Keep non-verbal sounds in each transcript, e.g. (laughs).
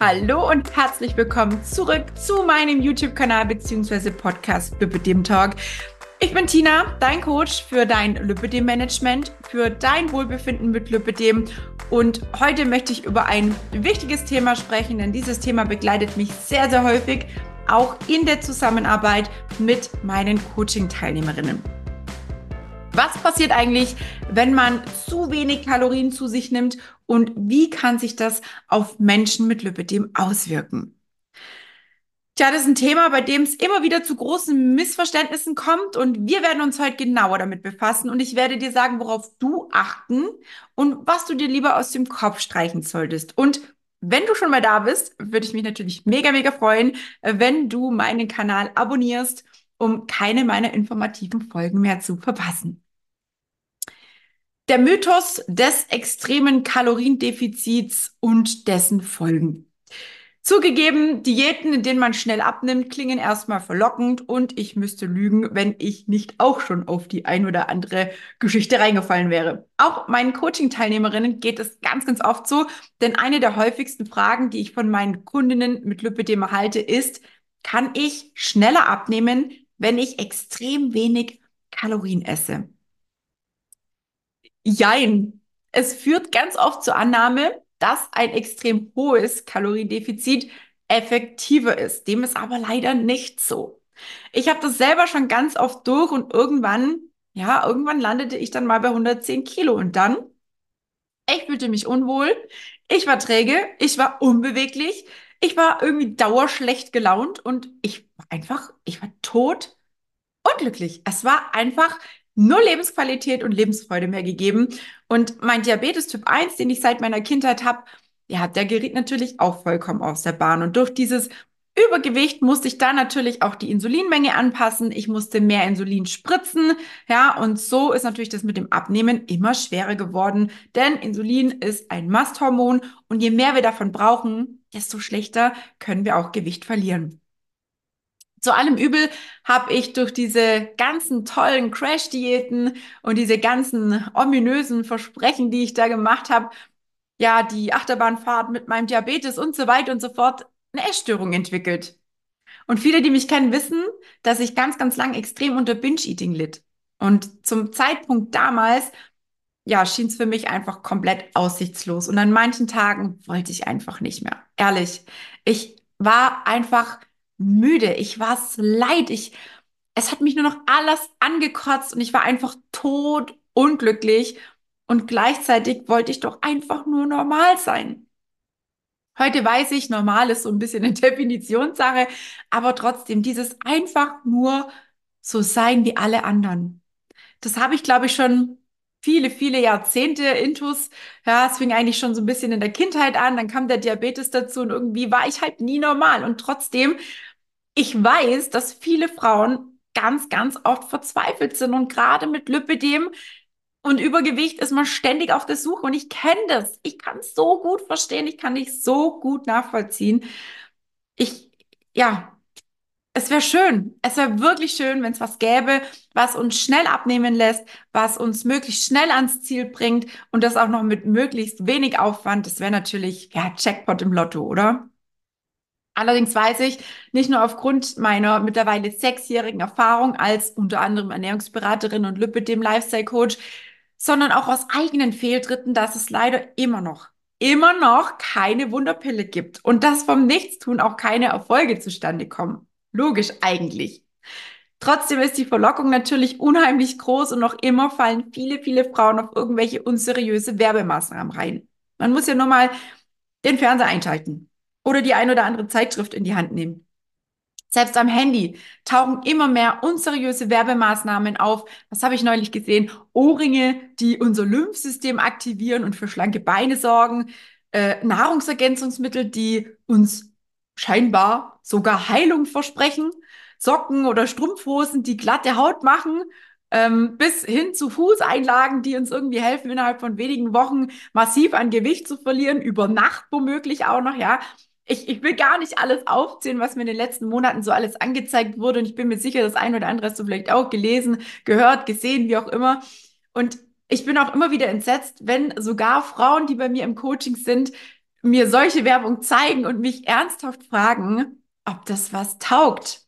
Hallo und herzlich willkommen zurück zu meinem YouTube-Kanal bzw. Podcast Lipidem Talk. Ich bin Tina, dein Coach für dein Lipidem-Management, für dein Wohlbefinden mit Lipidem. Und heute möchte ich über ein wichtiges Thema sprechen, denn dieses Thema begleitet mich sehr, sehr häufig, auch in der Zusammenarbeit mit meinen Coaching-Teilnehmerinnen. Was passiert eigentlich, wenn man zu wenig Kalorien zu sich nimmt und wie kann sich das auf Menschen mit Lipidem auswirken? Tja, das ist ein Thema, bei dem es immer wieder zu großen Missverständnissen kommt und wir werden uns heute genauer damit befassen und ich werde dir sagen, worauf du achten und was du dir lieber aus dem Kopf streichen solltest. Und wenn du schon mal da bist, würde ich mich natürlich mega, mega freuen, wenn du meinen Kanal abonnierst, um keine meiner informativen Folgen mehr zu verpassen. Der Mythos des extremen Kaloriendefizits und dessen Folgen. Zugegeben, Diäten, in denen man schnell abnimmt, klingen erstmal verlockend und ich müsste lügen, wenn ich nicht auch schon auf die ein oder andere Geschichte reingefallen wäre. Auch meinen Coaching-Teilnehmerinnen geht es ganz, ganz oft so, denn eine der häufigsten Fragen, die ich von meinen Kundinnen mit Lipidem erhalte, ist, kann ich schneller abnehmen, wenn ich extrem wenig Kalorien esse? Jein. Es führt ganz oft zur Annahme, dass ein extrem hohes Kaloriendefizit effektiver ist. Dem ist aber leider nicht so. Ich habe das selber schon ganz oft durch und irgendwann, ja, irgendwann landete ich dann mal bei 110 Kilo und dann, ich fühlte mich unwohl, ich war träge, ich war unbeweglich, ich war irgendwie dauerschlecht gelaunt und ich war einfach, ich war tot unglücklich. Es war einfach nur Lebensqualität und Lebensfreude mehr gegeben. Und mein Diabetes Typ 1, den ich seit meiner Kindheit habe, ja, der geriet natürlich auch vollkommen aus der Bahn. Und durch dieses Übergewicht musste ich da natürlich auch die Insulinmenge anpassen. Ich musste mehr Insulin spritzen. Ja, und so ist natürlich das mit dem Abnehmen immer schwerer geworden. Denn Insulin ist ein Masthormon und je mehr wir davon brauchen, desto schlechter können wir auch Gewicht verlieren. Zu allem Übel habe ich durch diese ganzen tollen Crash-Diäten und diese ganzen ominösen Versprechen, die ich da gemacht habe, ja, die Achterbahnfahrt mit meinem Diabetes und so weiter und so fort, eine Essstörung entwickelt. Und viele, die mich kennen, wissen, dass ich ganz, ganz lang extrem unter Binge-Eating litt. Und zum Zeitpunkt damals, ja, schien es für mich einfach komplett aussichtslos. Und an manchen Tagen wollte ich einfach nicht mehr. Ehrlich, ich war einfach müde, ich war es leid, ich, es hat mich nur noch alles angekotzt und ich war einfach tot unglücklich und gleichzeitig wollte ich doch einfach nur normal sein. Heute weiß ich, normal ist so ein bisschen eine (laughs) Definitionssache, aber trotzdem dieses einfach nur so sein wie alle anderen. Das habe ich, glaube ich, schon viele, viele Jahrzehnte intus. Ja, es fing eigentlich schon so ein bisschen in der Kindheit an, dann kam der Diabetes dazu und irgendwie war ich halt nie normal. Und trotzdem ich weiß, dass viele Frauen ganz, ganz oft verzweifelt sind und gerade mit Lipidem und Übergewicht ist man ständig auf der Suche und ich kenne das. Ich kann es so gut verstehen, ich kann dich so gut nachvollziehen. Ich, ja, es wäre schön, es wäre wirklich schön, wenn es was gäbe, was uns schnell abnehmen lässt, was uns möglichst schnell ans Ziel bringt und das auch noch mit möglichst wenig Aufwand. Das wäre natürlich, ja, Jackpot im Lotto, oder? Allerdings weiß ich, nicht nur aufgrund meiner mittlerweile sechsjährigen Erfahrung als unter anderem Ernährungsberaterin und Lipidem Lifestyle Coach, sondern auch aus eigenen Fehltritten, dass es leider immer noch, immer noch keine Wunderpille gibt und dass vom Nichtstun auch keine Erfolge zustande kommen. Logisch eigentlich. Trotzdem ist die Verlockung natürlich unheimlich groß und noch immer fallen viele, viele Frauen auf irgendwelche unseriöse Werbemaßnahmen rein. Man muss ja nur mal den Fernseher einschalten oder die ein oder andere Zeitschrift in die Hand nehmen. Selbst am Handy tauchen immer mehr unseriöse Werbemaßnahmen auf. Was habe ich neulich gesehen? Ohrringe, die unser Lymphsystem aktivieren und für schlanke Beine sorgen. Äh, Nahrungsergänzungsmittel, die uns scheinbar sogar Heilung versprechen. Socken oder Strumpfhosen, die glatte Haut machen. Ähm, bis hin zu Fußeinlagen, die uns irgendwie helfen, innerhalb von wenigen Wochen massiv an Gewicht zu verlieren, über Nacht womöglich auch noch, ja ich, ich will gar nicht alles aufzählen, was mir in den letzten Monaten so alles angezeigt wurde. Und ich bin mir sicher, das ein oder andere hast du vielleicht auch gelesen, gehört, gesehen, wie auch immer. Und ich bin auch immer wieder entsetzt, wenn sogar Frauen, die bei mir im Coaching sind, mir solche Werbung zeigen und mich ernsthaft fragen, ob das was taugt.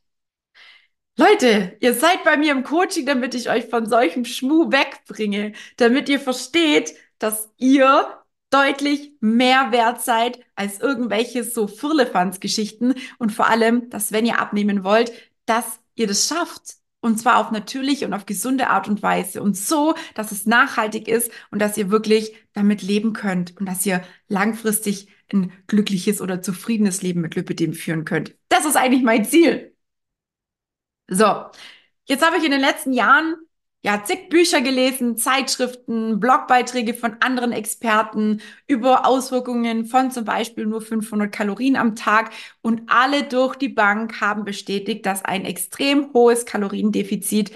Leute, ihr seid bei mir im Coaching, damit ich euch von solchem Schmuh wegbringe, damit ihr versteht, dass ihr deutlich mehr wert seid als irgendwelche so Firlefanz-Geschichten und vor allem, dass wenn ihr abnehmen wollt, dass ihr das schafft. Und zwar auf natürliche und auf gesunde Art und Weise und so, dass es nachhaltig ist und dass ihr wirklich damit leben könnt und dass ihr langfristig ein glückliches oder zufriedenes Leben mit Lipidem führen könnt. Das ist eigentlich mein Ziel. So, jetzt habe ich in den letzten Jahren ja zig Bücher gelesen, Zeitschriften, Blogbeiträge von anderen Experten über Auswirkungen von zum Beispiel nur 500 Kalorien am Tag und alle durch die Bank haben bestätigt, dass ein extrem hohes Kaloriendefizit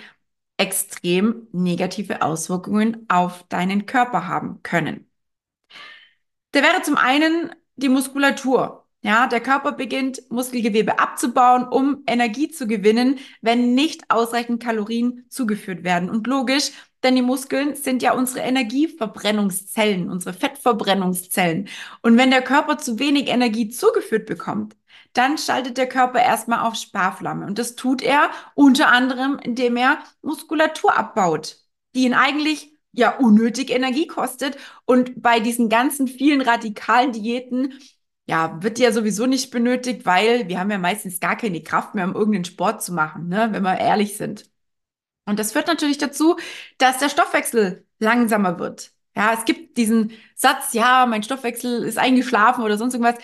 extrem negative Auswirkungen auf deinen Körper haben können. Der wäre zum einen die Muskulatur. Ja, der Körper beginnt Muskelgewebe abzubauen, um Energie zu gewinnen, wenn nicht ausreichend Kalorien zugeführt werden. Und logisch, denn die Muskeln sind ja unsere Energieverbrennungszellen, unsere Fettverbrennungszellen. Und wenn der Körper zu wenig Energie zugeführt bekommt, dann schaltet der Körper erstmal auf Sparflamme. Und das tut er unter anderem, indem er Muskulatur abbaut, die ihn eigentlich ja unnötig Energie kostet. Und bei diesen ganzen vielen radikalen Diäten ja, wird ja sowieso nicht benötigt, weil wir haben ja meistens gar keine Kraft mehr, um irgendeinen Sport zu machen, ne, wenn wir ehrlich sind. Und das führt natürlich dazu, dass der Stoffwechsel langsamer wird. Ja, es gibt diesen Satz, ja, mein Stoffwechsel ist eingeschlafen oder sonst irgendwas.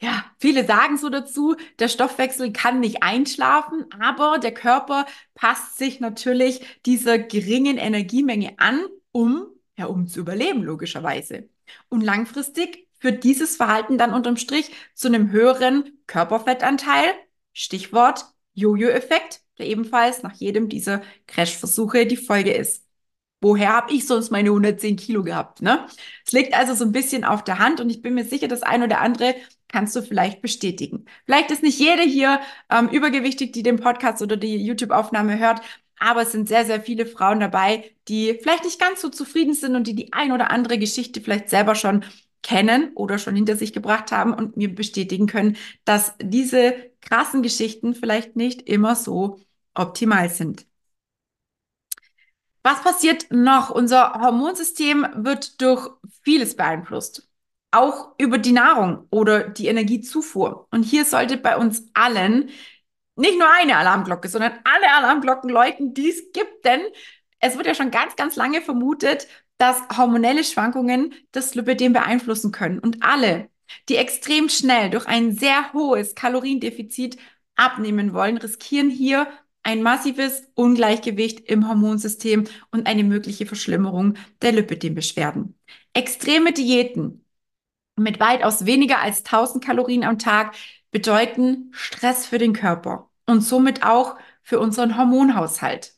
Ja, viele sagen so dazu, der Stoffwechsel kann nicht einschlafen, aber der Körper passt sich natürlich dieser geringen Energiemenge an, um, ja, um zu überleben, logischerweise. Und langfristig führt dieses Verhalten dann unterm Strich zu einem höheren Körperfettanteil. Stichwort Jojo-Effekt, der ebenfalls nach jedem dieser Crash-Versuche die Folge ist. Woher habe ich sonst meine 110 Kilo gehabt? Ne? Es liegt also so ein bisschen auf der Hand und ich bin mir sicher, das ein oder andere kannst du vielleicht bestätigen. Vielleicht ist nicht jede hier ähm, übergewichtig, die den Podcast oder die YouTube-Aufnahme hört, aber es sind sehr, sehr viele Frauen dabei, die vielleicht nicht ganz so zufrieden sind und die die ein oder andere Geschichte vielleicht selber schon kennen oder schon hinter sich gebracht haben und mir bestätigen können, dass diese krassen Geschichten vielleicht nicht immer so optimal sind. Was passiert noch? Unser Hormonsystem wird durch vieles beeinflusst. Auch über die Nahrung oder die Energiezufuhr. Und hier sollte bei uns allen nicht nur eine Alarmglocke, sondern alle Alarmglocken läuten, die es gibt. Denn es wird ja schon ganz, ganz lange vermutet, dass hormonelle Schwankungen das Lipidem beeinflussen können. Und alle, die extrem schnell durch ein sehr hohes Kaloriendefizit abnehmen wollen, riskieren hier ein massives Ungleichgewicht im Hormonsystem und eine mögliche Verschlimmerung der Lipidem-Beschwerden. Extreme Diäten mit weitaus weniger als 1000 Kalorien am Tag bedeuten Stress für den Körper und somit auch für unseren Hormonhaushalt.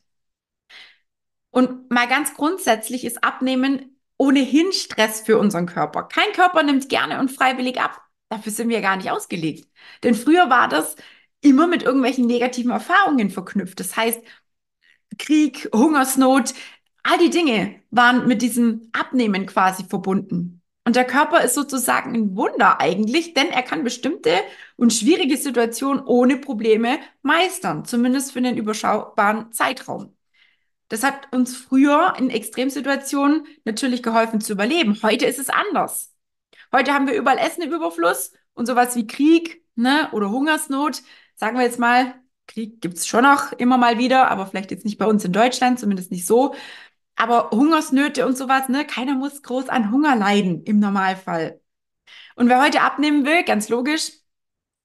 Und mal ganz grundsätzlich ist Abnehmen ohnehin Stress für unseren Körper. Kein Körper nimmt gerne und freiwillig ab. Dafür sind wir gar nicht ausgelegt. Denn früher war das immer mit irgendwelchen negativen Erfahrungen verknüpft. Das heißt, Krieg, Hungersnot, all die Dinge waren mit diesem Abnehmen quasi verbunden. Und der Körper ist sozusagen ein Wunder eigentlich, denn er kann bestimmte und schwierige Situationen ohne Probleme meistern, zumindest für einen überschaubaren Zeitraum. Das hat uns früher in Extremsituationen natürlich geholfen zu überleben. Heute ist es anders. Heute haben wir überall Essen im Überfluss und sowas wie Krieg ne, oder Hungersnot, sagen wir jetzt mal, Krieg gibt's schon noch immer mal wieder, aber vielleicht jetzt nicht bei uns in Deutschland, zumindest nicht so. Aber Hungersnöte und sowas, ne, keiner muss groß an Hunger leiden im Normalfall. Und wer heute abnehmen will, ganz logisch,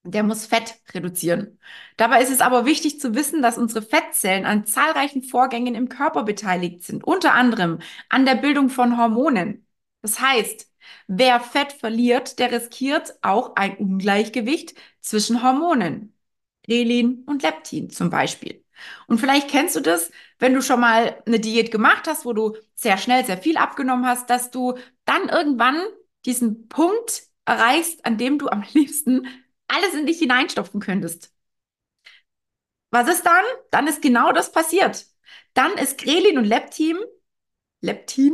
der muss Fett reduzieren. Dabei ist es aber wichtig zu wissen, dass unsere Fettzellen an zahlreichen Vorgängen im Körper beteiligt sind, unter anderem an der Bildung von Hormonen. Das heißt, wer Fett verliert, der riskiert auch ein Ungleichgewicht zwischen Hormonen. Relin und Leptin zum Beispiel. Und vielleicht kennst du das, wenn du schon mal eine Diät gemacht hast, wo du sehr schnell sehr viel abgenommen hast, dass du dann irgendwann diesen Punkt erreichst, an dem du am liebsten alles in dich hineinstopfen könntest. Was ist dann? Dann ist genau das passiert. Dann ist Grelin und Leptin, Leptin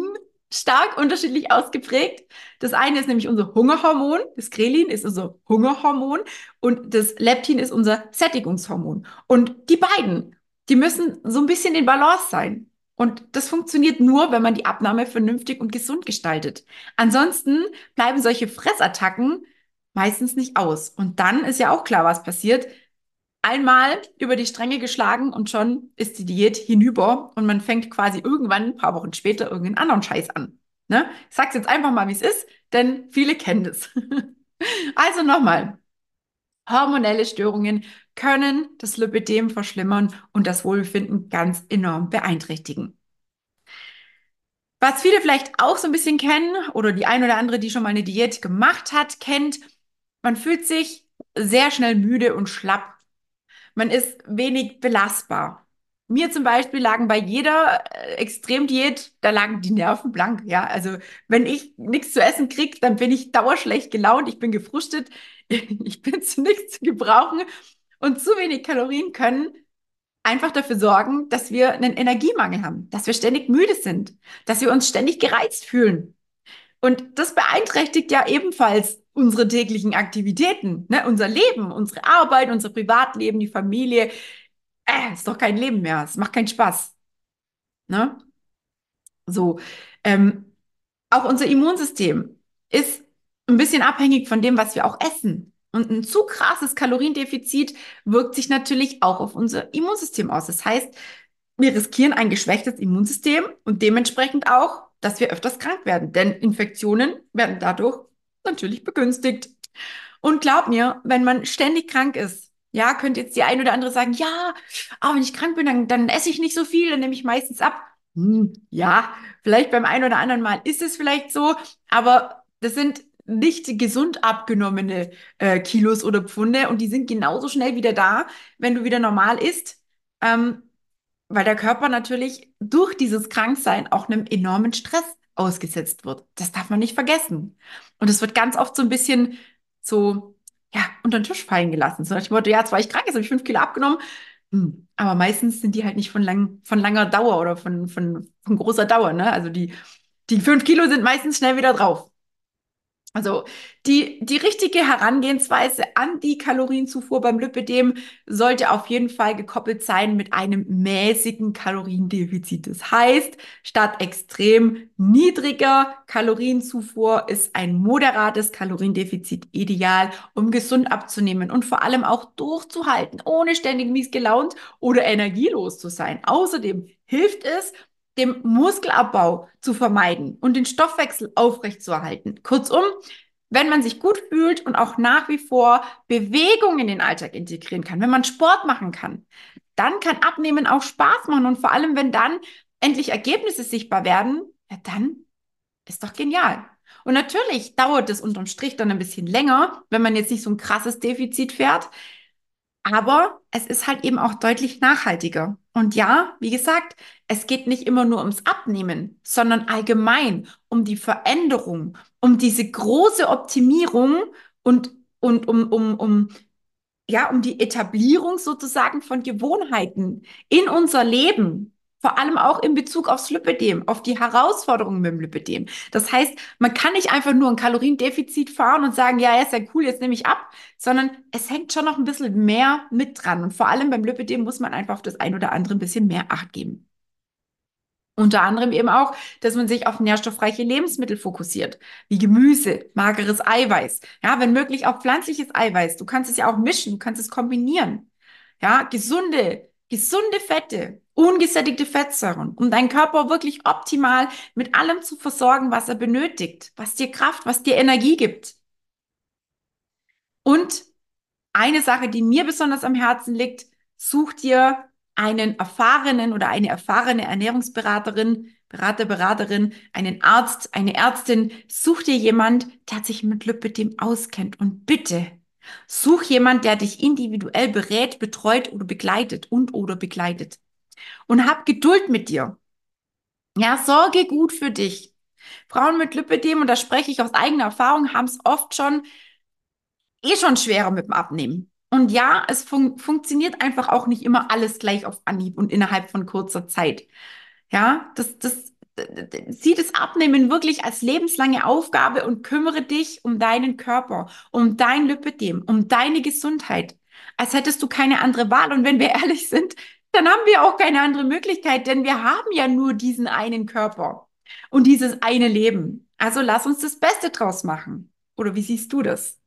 stark unterschiedlich ausgeprägt. Das eine ist nämlich unser Hungerhormon. Das Grelin ist unser Hungerhormon und das Leptin ist unser Sättigungshormon. Und die beiden, die müssen so ein bisschen in Balance sein. Und das funktioniert nur, wenn man die Abnahme vernünftig und gesund gestaltet. Ansonsten bleiben solche Fressattacken meistens nicht aus. Und dann ist ja auch klar, was passiert. Einmal über die Stränge geschlagen und schon ist die Diät hinüber und man fängt quasi irgendwann ein paar Wochen später irgendeinen anderen Scheiß an. Ne? Ich sag's jetzt einfach mal, wie es ist, denn viele kennen das. (laughs) also nochmal. Hormonelle Störungen können das Lipidem verschlimmern und das Wohlbefinden ganz enorm beeinträchtigen. Was viele vielleicht auch so ein bisschen kennen oder die ein oder andere, die schon mal eine Diät gemacht hat, kennt, man fühlt sich sehr schnell müde und schlapp. Man ist wenig belastbar. Mir zum Beispiel lagen bei jeder äh, Extremdiät, da lagen die Nerven blank. Ja, also wenn ich nichts zu essen kriege, dann bin ich dauerschlecht gelaunt, ich bin gefrustet, (laughs) ich bin zu nichts zu gebrauchen und zu wenig Kalorien können einfach dafür sorgen, dass wir einen Energiemangel haben, dass wir ständig müde sind, dass wir uns ständig gereizt fühlen. Und das beeinträchtigt ja ebenfalls unsere täglichen Aktivitäten, ne? unser Leben, unsere Arbeit, unser Privatleben, die Familie. Äh, ist doch kein Leben mehr. Es macht keinen Spaß. Ne? So. Ähm, auch unser Immunsystem ist ein bisschen abhängig von dem, was wir auch essen. Und ein zu krasses Kaloriendefizit wirkt sich natürlich auch auf unser Immunsystem aus. Das heißt, wir riskieren ein geschwächtes Immunsystem und dementsprechend auch, dass wir öfters krank werden. Denn Infektionen werden dadurch natürlich begünstigt. Und glaub mir, wenn man ständig krank ist, ja, könnte jetzt die ein oder andere sagen, ja, aber wenn ich krank bin, dann, dann esse ich nicht so viel, dann nehme ich meistens ab. Hm, ja, vielleicht beim einen oder anderen Mal ist es vielleicht so, aber das sind nicht gesund abgenommene äh, Kilos oder Pfunde und die sind genauso schnell wieder da, wenn du wieder normal isst, ähm, weil der Körper natürlich durch dieses Kranksein auch einem enormen Stress ausgesetzt wird. Das darf man nicht vergessen. Und es wird ganz oft so ein bisschen so, ja, unter den Tisch fallen gelassen. Dem Motto, ja, zwar ich krank, jetzt habe ich fünf Kilo abgenommen, hm, aber meistens sind die halt nicht von, lang, von langer Dauer oder von, von, von großer Dauer. Ne? Also die, die fünf Kilo sind meistens schnell wieder drauf. Also die, die richtige Herangehensweise an die Kalorienzufuhr beim Lipidem sollte auf jeden Fall gekoppelt sein mit einem mäßigen Kaloriendefizit. Das heißt, statt extrem niedriger Kalorienzufuhr ist ein moderates Kaloriendefizit ideal, um gesund abzunehmen und vor allem auch durchzuhalten, ohne ständig mies gelaunt oder energielos zu sein. Außerdem hilft es, dem Muskelabbau zu vermeiden und den Stoffwechsel aufrechtzuerhalten. Kurzum, wenn man sich gut fühlt und auch nach wie vor Bewegung in den Alltag integrieren kann, wenn man Sport machen kann, dann kann Abnehmen auch Spaß machen und vor allem, wenn dann endlich Ergebnisse sichtbar werden, ja, dann ist doch genial. Und natürlich dauert es unterm Strich dann ein bisschen länger, wenn man jetzt nicht so ein krasses Defizit fährt. Aber es ist halt eben auch deutlich nachhaltiger. Und ja, wie gesagt, es geht nicht immer nur ums Abnehmen, sondern allgemein um die Veränderung, um diese große Optimierung und, und um, um, um, ja, um die Etablierung sozusagen von Gewohnheiten in unser Leben. Vor allem auch in Bezug aufs Lipidem, auf die Herausforderungen mit dem Lipidem. Das heißt, man kann nicht einfach nur ein Kaloriendefizit fahren und sagen, ja, ist ja cool, jetzt nehme ich ab, sondern es hängt schon noch ein bisschen mehr mit dran. Und vor allem beim Lipidem muss man einfach auf das ein oder andere ein bisschen mehr Acht geben. Unter anderem eben auch, dass man sich auf nährstoffreiche Lebensmittel fokussiert, wie Gemüse, mageres Eiweiß. Ja, wenn möglich auch pflanzliches Eiweiß. Du kannst es ja auch mischen, du kannst es kombinieren. Ja, gesunde, gesunde Fette, ungesättigte Fettsäuren, um deinen Körper wirklich optimal mit allem zu versorgen, was er benötigt, was dir Kraft, was dir Energie gibt. Und eine Sache, die mir besonders am Herzen liegt, such dir einen erfahrenen oder eine erfahrene Ernährungsberaterin, Berater, Beraterin, einen Arzt, eine Ärztin, such dir jemand, der sich mit Lipidem auskennt und bitte such jemand, der dich individuell berät, betreut oder begleitet und oder begleitet und hab Geduld mit dir. Ja, sorge gut für dich. Frauen mit Lipidem, und da spreche ich aus eigener Erfahrung, haben es oft schon eh schon schwerer mit dem Abnehmen. Und ja, es fun funktioniert einfach auch nicht immer alles gleich auf Anhieb und innerhalb von kurzer Zeit. Ja, das, das sieh das Abnehmen wirklich als lebenslange Aufgabe und kümmere dich um deinen Körper, um dein Lipidem, um deine Gesundheit, als hättest du keine andere Wahl. Und wenn wir (laughs) ehrlich sind, dann haben wir auch keine andere Möglichkeit, denn wir haben ja nur diesen einen Körper und dieses eine Leben. Also lass uns das Beste draus machen. Oder wie siehst du das?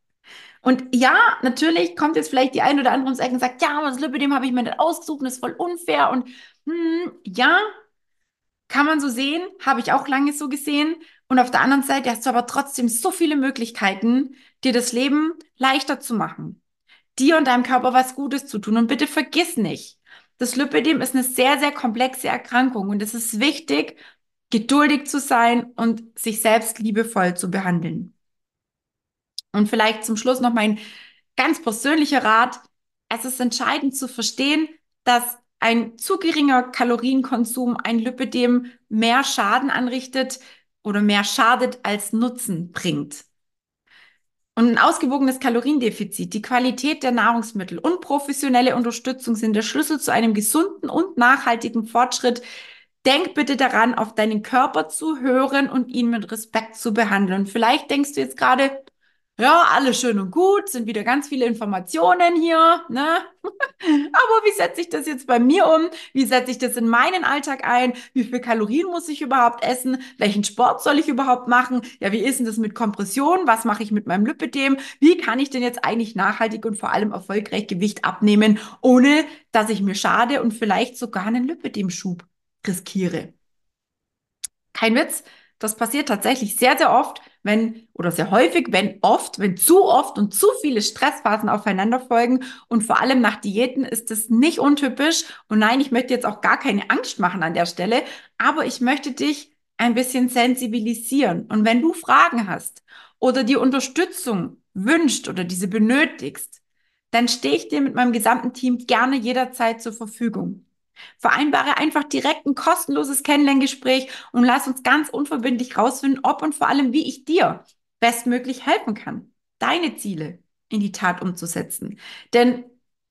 Und ja, natürlich kommt jetzt vielleicht die ein oder andere ums Eck und sagt, ja, aber das Lipidem habe ich mir nicht ausgesucht und ist voll unfair. Und hm, ja, kann man so sehen, habe ich auch lange so gesehen. Und auf der anderen Seite hast du aber trotzdem so viele Möglichkeiten, dir das Leben leichter zu machen, dir und deinem Körper was Gutes zu tun. Und bitte vergiss nicht, das Lipidem ist eine sehr, sehr komplexe Erkrankung und es ist wichtig, geduldig zu sein und sich selbst liebevoll zu behandeln. Und vielleicht zum Schluss noch mein ganz persönlicher Rat. Es ist entscheidend zu verstehen, dass ein zu geringer Kalorienkonsum ein Lipidem mehr Schaden anrichtet oder mehr schadet als Nutzen bringt. Und ein ausgewogenes Kaloriendefizit, die Qualität der Nahrungsmittel und professionelle Unterstützung sind der Schlüssel zu einem gesunden und nachhaltigen Fortschritt. Denk bitte daran, auf deinen Körper zu hören und ihn mit Respekt zu behandeln. vielleicht denkst du jetzt gerade, ja, alles schön und gut, sind wieder ganz viele Informationen hier, ne? (laughs) Aber wie setze ich das jetzt bei mir um? Wie setze ich das in meinen Alltag ein? Wie viel Kalorien muss ich überhaupt essen? Welchen Sport soll ich überhaupt machen? Ja, wie ist denn das mit Kompression? Was mache ich mit meinem Lipidem? Wie kann ich denn jetzt eigentlich nachhaltig und vor allem erfolgreich Gewicht abnehmen, ohne dass ich mir schade und vielleicht sogar einen Lipidem-Schub riskiere? Kein Witz. Das passiert tatsächlich sehr, sehr oft, wenn, oder sehr häufig, wenn oft, wenn zu oft und zu viele Stressphasen aufeinander folgen. Und vor allem nach Diäten ist es nicht untypisch. Und nein, ich möchte jetzt auch gar keine Angst machen an der Stelle, aber ich möchte dich ein bisschen sensibilisieren. Und wenn du Fragen hast oder die Unterstützung wünscht oder diese benötigst, dann stehe ich dir mit meinem gesamten Team gerne jederzeit zur Verfügung. Vereinbare einfach direkt ein kostenloses Kennenlerngespräch und lass uns ganz unverbindlich rausfinden, ob und vor allem, wie ich dir bestmöglich helfen kann, deine Ziele in die Tat umzusetzen. Denn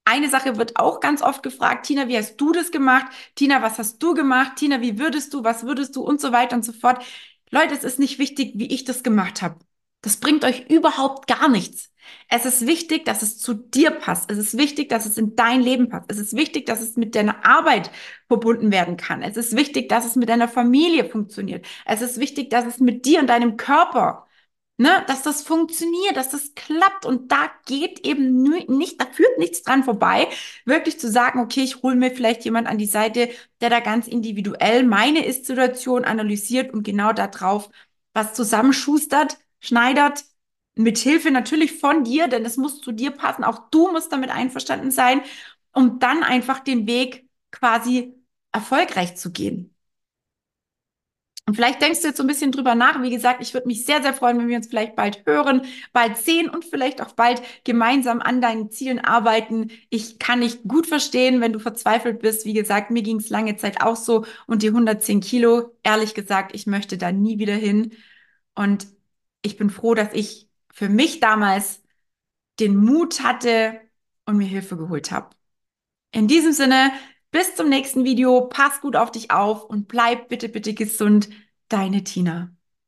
eine Sache wird auch ganz oft gefragt, Tina, wie hast du das gemacht? Tina, was hast du gemacht? Tina, wie würdest du, was würdest du und so weiter und so fort. Leute, es ist nicht wichtig, wie ich das gemacht habe. Das bringt euch überhaupt gar nichts. Es ist wichtig, dass es zu dir passt. Es ist wichtig, dass es in dein Leben passt. Es ist wichtig, dass es mit deiner Arbeit verbunden werden kann. Es ist wichtig, dass es mit deiner Familie funktioniert. Es ist wichtig, dass es mit dir und deinem Körper, ne, dass das funktioniert, dass das klappt. Und da geht eben nicht, da führt nichts dran vorbei, wirklich zu sagen, okay, ich hole mir vielleicht jemand an die Seite, der da ganz individuell meine Ist-Situation analysiert und genau darauf was zusammenschustert, schneidert, mit Hilfe natürlich von dir, denn es muss zu dir passen. Auch du musst damit einverstanden sein, um dann einfach den Weg quasi erfolgreich zu gehen. Und vielleicht denkst du jetzt so ein bisschen drüber nach. Wie gesagt, ich würde mich sehr, sehr freuen, wenn wir uns vielleicht bald hören, bald sehen und vielleicht auch bald gemeinsam an deinen Zielen arbeiten. Ich kann dich gut verstehen, wenn du verzweifelt bist. Wie gesagt, mir ging es lange Zeit auch so und die 110 Kilo, ehrlich gesagt, ich möchte da nie wieder hin. Und ich bin froh, dass ich für mich damals den Mut hatte und mir Hilfe geholt habe. In diesem Sinne, bis zum nächsten Video, pass gut auf dich auf und bleib bitte, bitte gesund. Deine Tina.